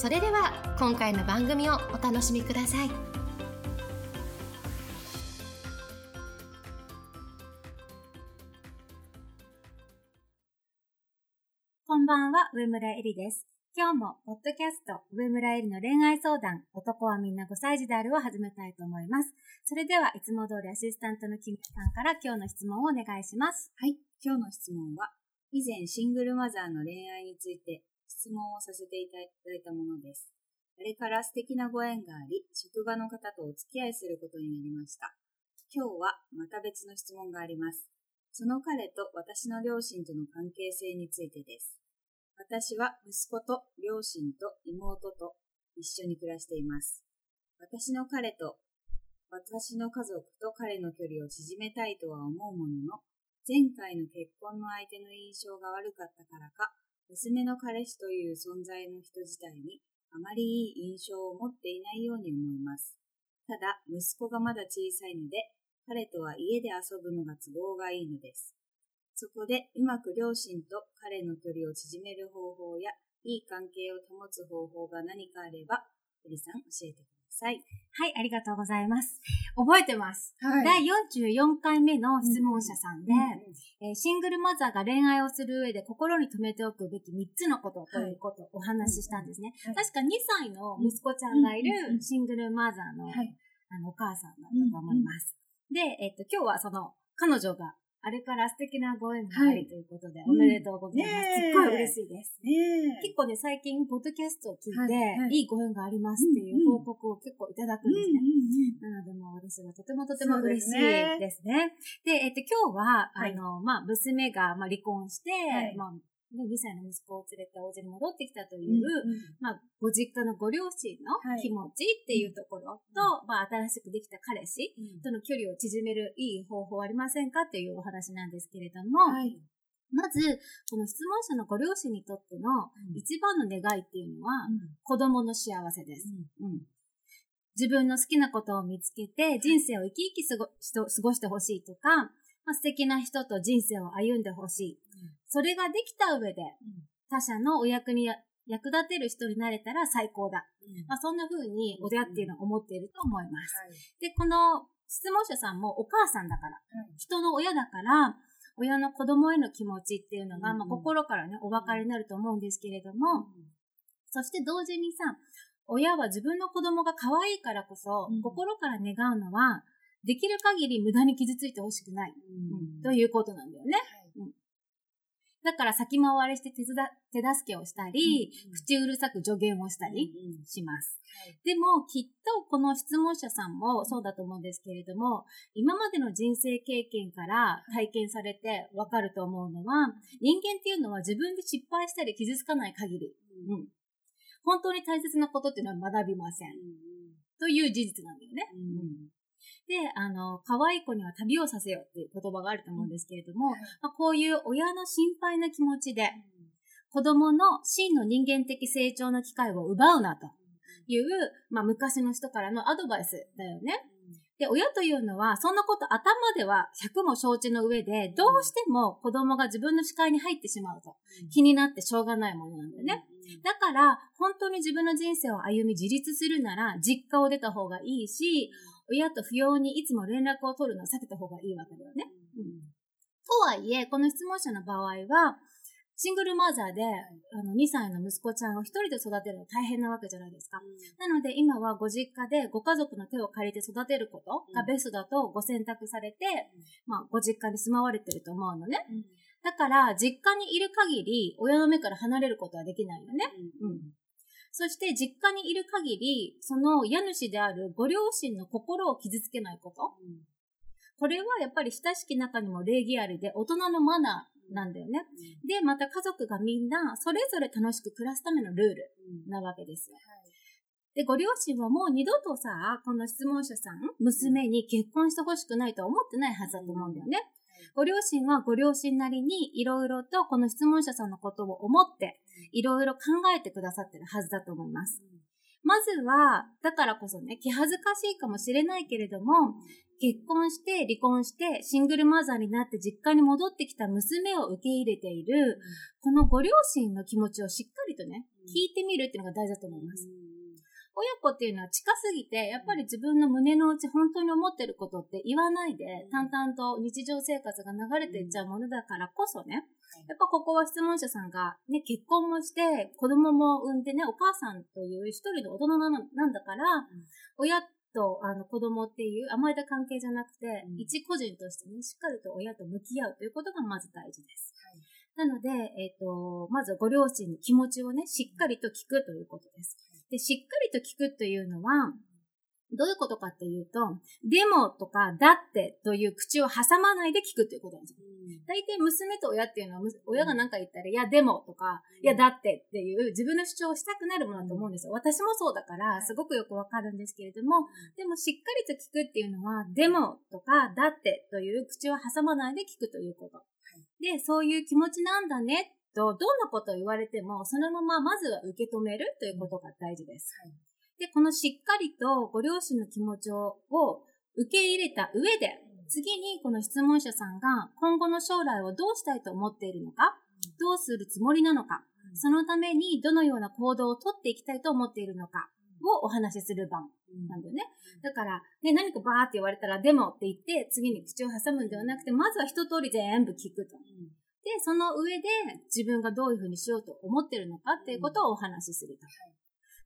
それでは今回の番組をお楽しみくださいこんばんは、上村えりです。今日も、ポッドキャスト、上村えりの恋愛相談、男はみんな5歳児であるを始めたいと思います。それでは、いつも通りアシスタントのキミさんから今日の質問をお願いします。はい。今日の質問は、以前シングルマザーの恋愛について質問をさせていただいたものです。あれから素敵なご縁があり、職場の方とお付き合いすることになりました。今日はまた別の質問があります。その彼と私の両親との関係性についてです。私は息子と両親と妹と一緒に暮らしています。私の彼と私の家族と彼の距離を縮めたいとは思うものの、前回の結婚の相手の印象が悪かったからか、娘の彼氏という存在の人自体にあまりいい印象を持っていないように思います。ただ、息子がまだ小さいので、彼とは家で遊ぶのが都合がいいのです。そこで、うまく両親と彼の距離を縮める方法や、いい関係を保つ方法が何かあれば、エリさん教えてください。はい、ありがとうございます。覚えてます。は第44回目の質問者さんで、うんえーシングルマザーが恋愛をする上で心に留めておくべき3つのことということをお話ししたんですね。はい確か2歳の息子ちゃんがいうんうんうんるシングルマザーの,、はい。あのお母さんだと思います。で、えっと、今日はその彼女があれから素敵なご縁がありということで、うんおめでとうございます。すっごい嬉しいです。ね結構ね、最近、ポッドキャストを聞いて、はいはい。ご縁がありますっていう報告を結構いただくんですね。なので、もう私はとてもとても嬉しいですね。でえっと、今日は、はい。あの、まあ、娘が、まあ、離婚して、はい。まあ、ね、2歳の息子を連れてお家に戻ってきたという、まあ、ご実家のご両親のはい。気持ちっていうところと、まあ、新しくできた彼氏との距離を縮めるいい方法はありませんかっていうお話なんですけれども、はい。まず、この質問者のご両親にとっての一番の願いっていうのは、子供の幸せです。うん。自分の好きなことを見つけて、人生を生き生き過ごしてほしいとか、まあ、素敵な人と人生を歩んでほしい。それができた上で、他者のお役にや役立てる人になれたら最高だ。まあ、そんな風に親っていうのは思っていると思います。で、この質問者さんもお母さんだから、人の親だから、親の子供への気持ちっていうのが、うんまあ、心からね、お分かりになると思うんですけれども、そして同時にさ、親は自分の子供が可愛いからこそ、うん。心から願うのは、できる限り無駄に傷ついてほしくない、うん。ということなんだよね。だから先回りして手伝手助けをしたり、口うるさく助言をしたりします。でも、きっとこの質問者さんもそうだと思うんですけれども、今までの人生経験から体験されてわかると思うのは、人間っていうのは自分で失敗したり傷つかない限り、うん。本当に大切なことっていうのは学びません。という事実なんだよね。で、あの、可愛い子には旅をさせよっていう言葉があると思うんですけれども、まあ、こういう親の心配な気持ちで、子供の真の人間的成長の機会を奪うなという、まあ、昔の人からのアドバイスだよね。で、親というのは、そんなこと頭では100も承知の上で、どうしても子供が自分の視界に入ってしまうと、気になってしょうがないものなんだよね。だから、本当に自分の人生を歩み自立するなら、実家を出た方がいいし、親と不要にいつも連絡を取るのを避けた方がいいわけだよね。とはいえ、この質問者の場合は、シングルマザーで、あの、2歳の息子ちゃんを一人で育てるの大変なわけじゃないですか。なので、今はご実家でご家族の手を借りて育てることがベストだとご選択されて、まあ、ご実家に住まわれてると思うのね。だから、実家にいる限り、親の目から離れることはできないよね。うん。そして、実家にいる限り、その家主であるご両親の心を傷つけないこと。これはやっぱり親しき中にも礼儀ありで、大人のマナーなんだよね。で、また家族がみんな、それぞれ楽しく暮らすためのルールなわけですよ。で、ご両親はもう二度とさ、この質問者さん、娘に結婚してほしくないとは思ってないはずだと思うんだよね。ご両親はご両親なりにいろいろとこの質問者さんのことを思って、いろいろ考えてくださってるはずだと思います。まずは、だからこそね、気恥ずかしいかもしれないけれども、結婚して離婚してシングルマザーになって実家に戻ってきた娘を受け入れている、このご両親の気持ちをしっかりとね、聞いてみるっていうのが大事だと思います。親子っていうのは近すぎて、やっぱり自分の胸の内本当に思ってることって言わないで、淡々と日常生活が流れていっちゃうものだからこそね、やっぱここは質問者さんがね、結婚もして、子供も産んでね、お母さんという一人の大人ななんだから、親とあの子供っていう甘えた関係じゃなくて、うん。一個人としてね、しっかりと親と向き合うということがまず大事です。なので、えっ、と、まずはご両親の気持ちをね、しっかりと聞くということです。で、しっかりと聞くというのは、どういうことかっていうと、でもとか、だってという口を挟まないで聞くということなんですよ。大体娘と親っていうのは、む親が何か言ったら、いや、でもとか、いや、だってっていう自分の主張をしたくなるものだと思うんですよ。私もそうだから、すごくよくわかるんですけれども、でもしっかりと聞くっていうのは、でもとか、だってという口を挟まないで聞くということ。で、そういう気持ちなんだねと、どんなことを言われても、そのまままずは受け止めるということが大事です。で、このしっかりとご両親の気持ちを受け入れた上で、次にこの質問者さんが今後の将来をどうしたいと思っているのか、どうするつもりなのか、そのためにどのような行動をとっていきたいと思っているのかをお話しする場なんだよね。だから、ね、何かバーって言われたら、でもって言って、次に口を挟むんではなくて、まずは一通り全部聞くと。で、その上で自分がどういうふうにしようと思ってるのかっていうことをお話しすると。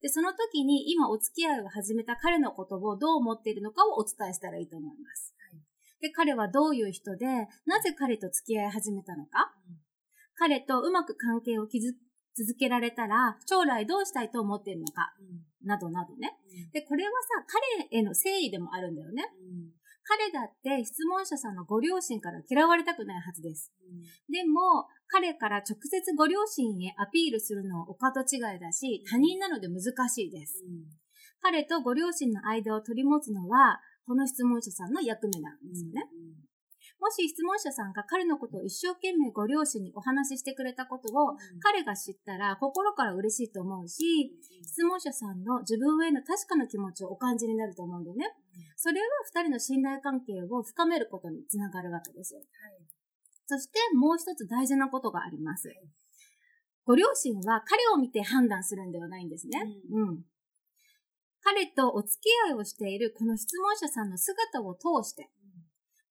で、その時に今お付き合いを始めた彼のことをどう思っているのかをお伝えしたらいいと思います。で、彼はどういう人で、なぜ彼と付き合い始めたのか、彼とうまく関係を築続けられたら、将来どうしたいと思っているのか、などなどね。で、これはさ、彼への誠意でもあるんだよね。彼だって質問者さんのご両親から嫌われたくないはずです。でも、彼から直接ご両親へアピールするのはお門違いだし、他人なので難しいです。彼とご両親の間を取り持つのは、この質問者さんの役目なんですよね。もし質問者さんが彼のことを一生懸命ご両親にお話ししてくれたことを、彼が知ったら心から嬉しいと思うし、質問者さんの自分への確かな気持ちをお感じになると思うんだよね。それは二人の信頼関係を深めることにつながるわけですよ。そしてもう一つ大事なことがあります。ご両親は彼を見て判断するんではないんですね。うん。彼とお付き合いをしているこの質問者さんの姿を通して、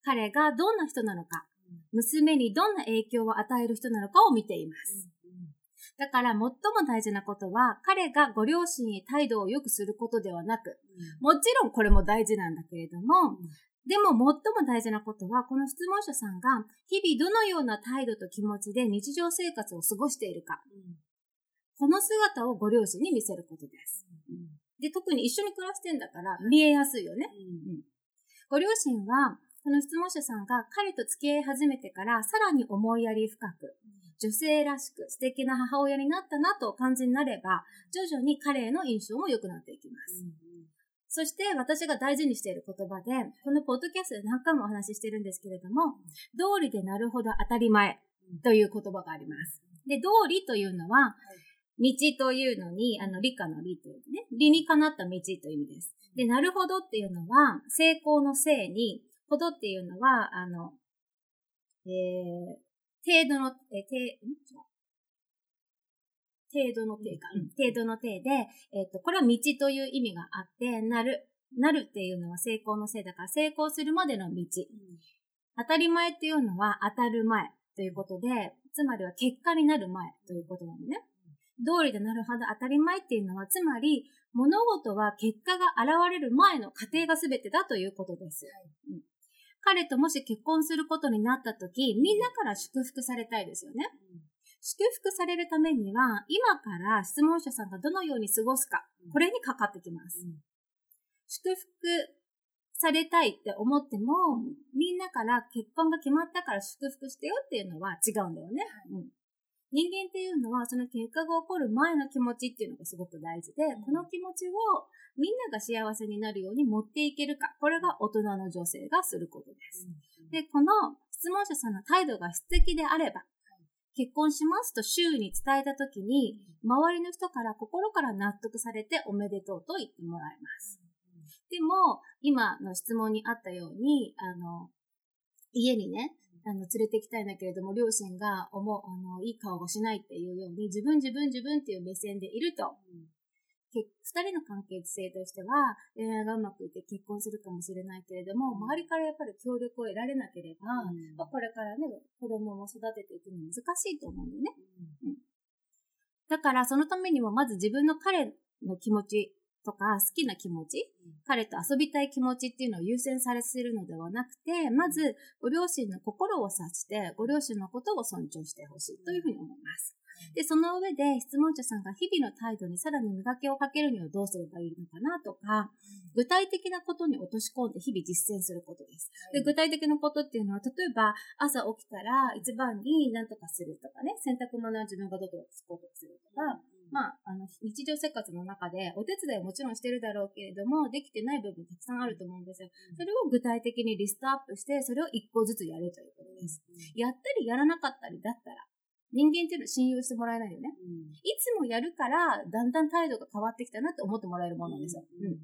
彼がどんな人なのか、娘にどんな影響を与える人なのかを見ています。だから最も大事なことは、彼がご両親へ態度を良くすることではなく、もちろんこれも大事なんだけれども、でも最も大事なことは、この質問者さんが日々どのような態度と気持ちで日常生活を過ごしているか、この姿をご両親に見せることです。で、特に一緒に暮らしてんだから見えやすいよね。ご両親は、この質問者さんが彼と付き合い始めてからさらに思いやり深く、女性らしく素敵な母親になったなとお感じになれば、徐々に彼への印象も良くなっていきます。そして私が大事にしている言葉で、このポッドキャストで何回もお話ししてるんですけれども、道理でなるほど当たり前という言葉があります。で、道理というのは、道というのに、あの、理科の理というね、理にかなった道という意味です。で、なるほどっていうのは、成功のせいに、ほどっていうのは、あの、えー、程度の、えー、程、ん程度の程か、うん。程度の程で、えっ、と、これは道という意味があって、なる、なるっていうのは成功のせいだから、成功するまでの道。当たり前っていうのは当たる前ということで、つまりは結果になる前ということなのね。通りでなるほど当たり前っていうのは、つまり、物事は結果が現れる前の過程が全てだということです。うん彼ともし結婚することになった時、みんなから祝福されたいですよね。祝福されるためには、今から質問者さんがどのように過ごすか、これにかかってきます。祝福されたいって思っても、みんなから結婚が決まったから祝福してよっていうのは違うんだよね。うん人間っていうのは、その結果が起こる前の気持ちっていうのがすごく大事で、この気持ちをみんなが幸せになるように持っていけるか、これが大人の女性がすることです。で、この質問者さんの態度が素敵であれば、結婚しますと周囲に伝えたときに、周りの人から心から納得されておめでとうと言ってもらいます。でも、今の質問にあったように、あの、家にね、あの、連れて行きたいんだけれども、両親が思う、あの、いい顔をしないっていうように、自分自分自分っていう目線でいると、二、人の関係性としては、恋愛がうまくいって結婚するかもしれないけれども、周りからやっぱり協力を得られなければ、うん、まあ、これからね、子供も育てていくの難しいと思うんだよね。うん、だから、そのためにも、まず自分の彼の気持ちとか好きな気持ち、うん、彼と遊びたい気持ちっていうのを優先されするのではなくて、まずご両親の心を察して、ご両親のことを尊重してほしいというふうに思います。で、その上で質問者さんが日々の態度にさらに磨きをかけるにはどうすればいいのかなとか、具体的なことに落とし込んで日々実践することです。で具体的なことっていうのは、例えば朝起きたら一番に何とかするとかね、洗濯物は自分がどこでつこうとするとか、まあ、あの、日常生活の中でお手伝いはもちろんしてるだろうけれども、できてない部分たくさんあると思うんですよ。それを具体的にリストアップして、それを一個ずつやるということです。やったりやらなかったりだったら、人間っていうのは信用してもらえないよね。いつもやるから、だんだん態度が変わってきたなって思ってもらえるものなんですよ。うん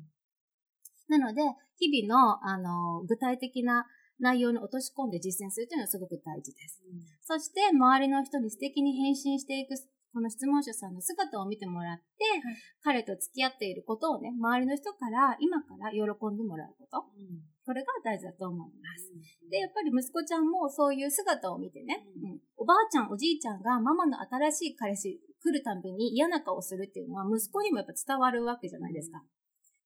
なので、日々の、あの、具体的な内容に落とし込んで実践するというのはすごく大事です。うん、そして、周りの人に素敵に返信していくこの質問者さんの姿を見てもらって、はい、彼と付き合っていることをね、周りの人から今から喜んでもらうこと。うん、これが大事だと思います、うん、で、やっぱり息子ちゃんもそういう姿を見てね、うん、おばあちゃん、おじいちゃんがママの新しい彼氏来るたびに嫌な顔するっていうのは息子にもやっぱ伝わるわけじゃないですか。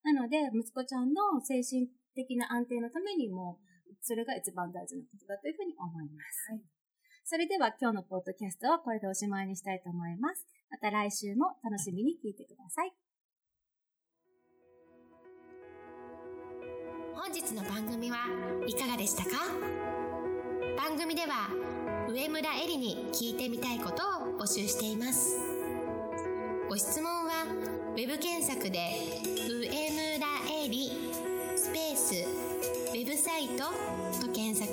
なので、息子ちゃんの精神的な安定のためにも、それが一番大事なことだというふうに思います。はいそれでは今日のポッドキャストはこれでおしまいにしたいと思います。また来週も楽しみに聞いてください。本日の番組はいかがでしたか？番組では上村えりに聞いてみたいことを募集しています。ご質問は web 検索で上村えりスペースウェブサイトと検索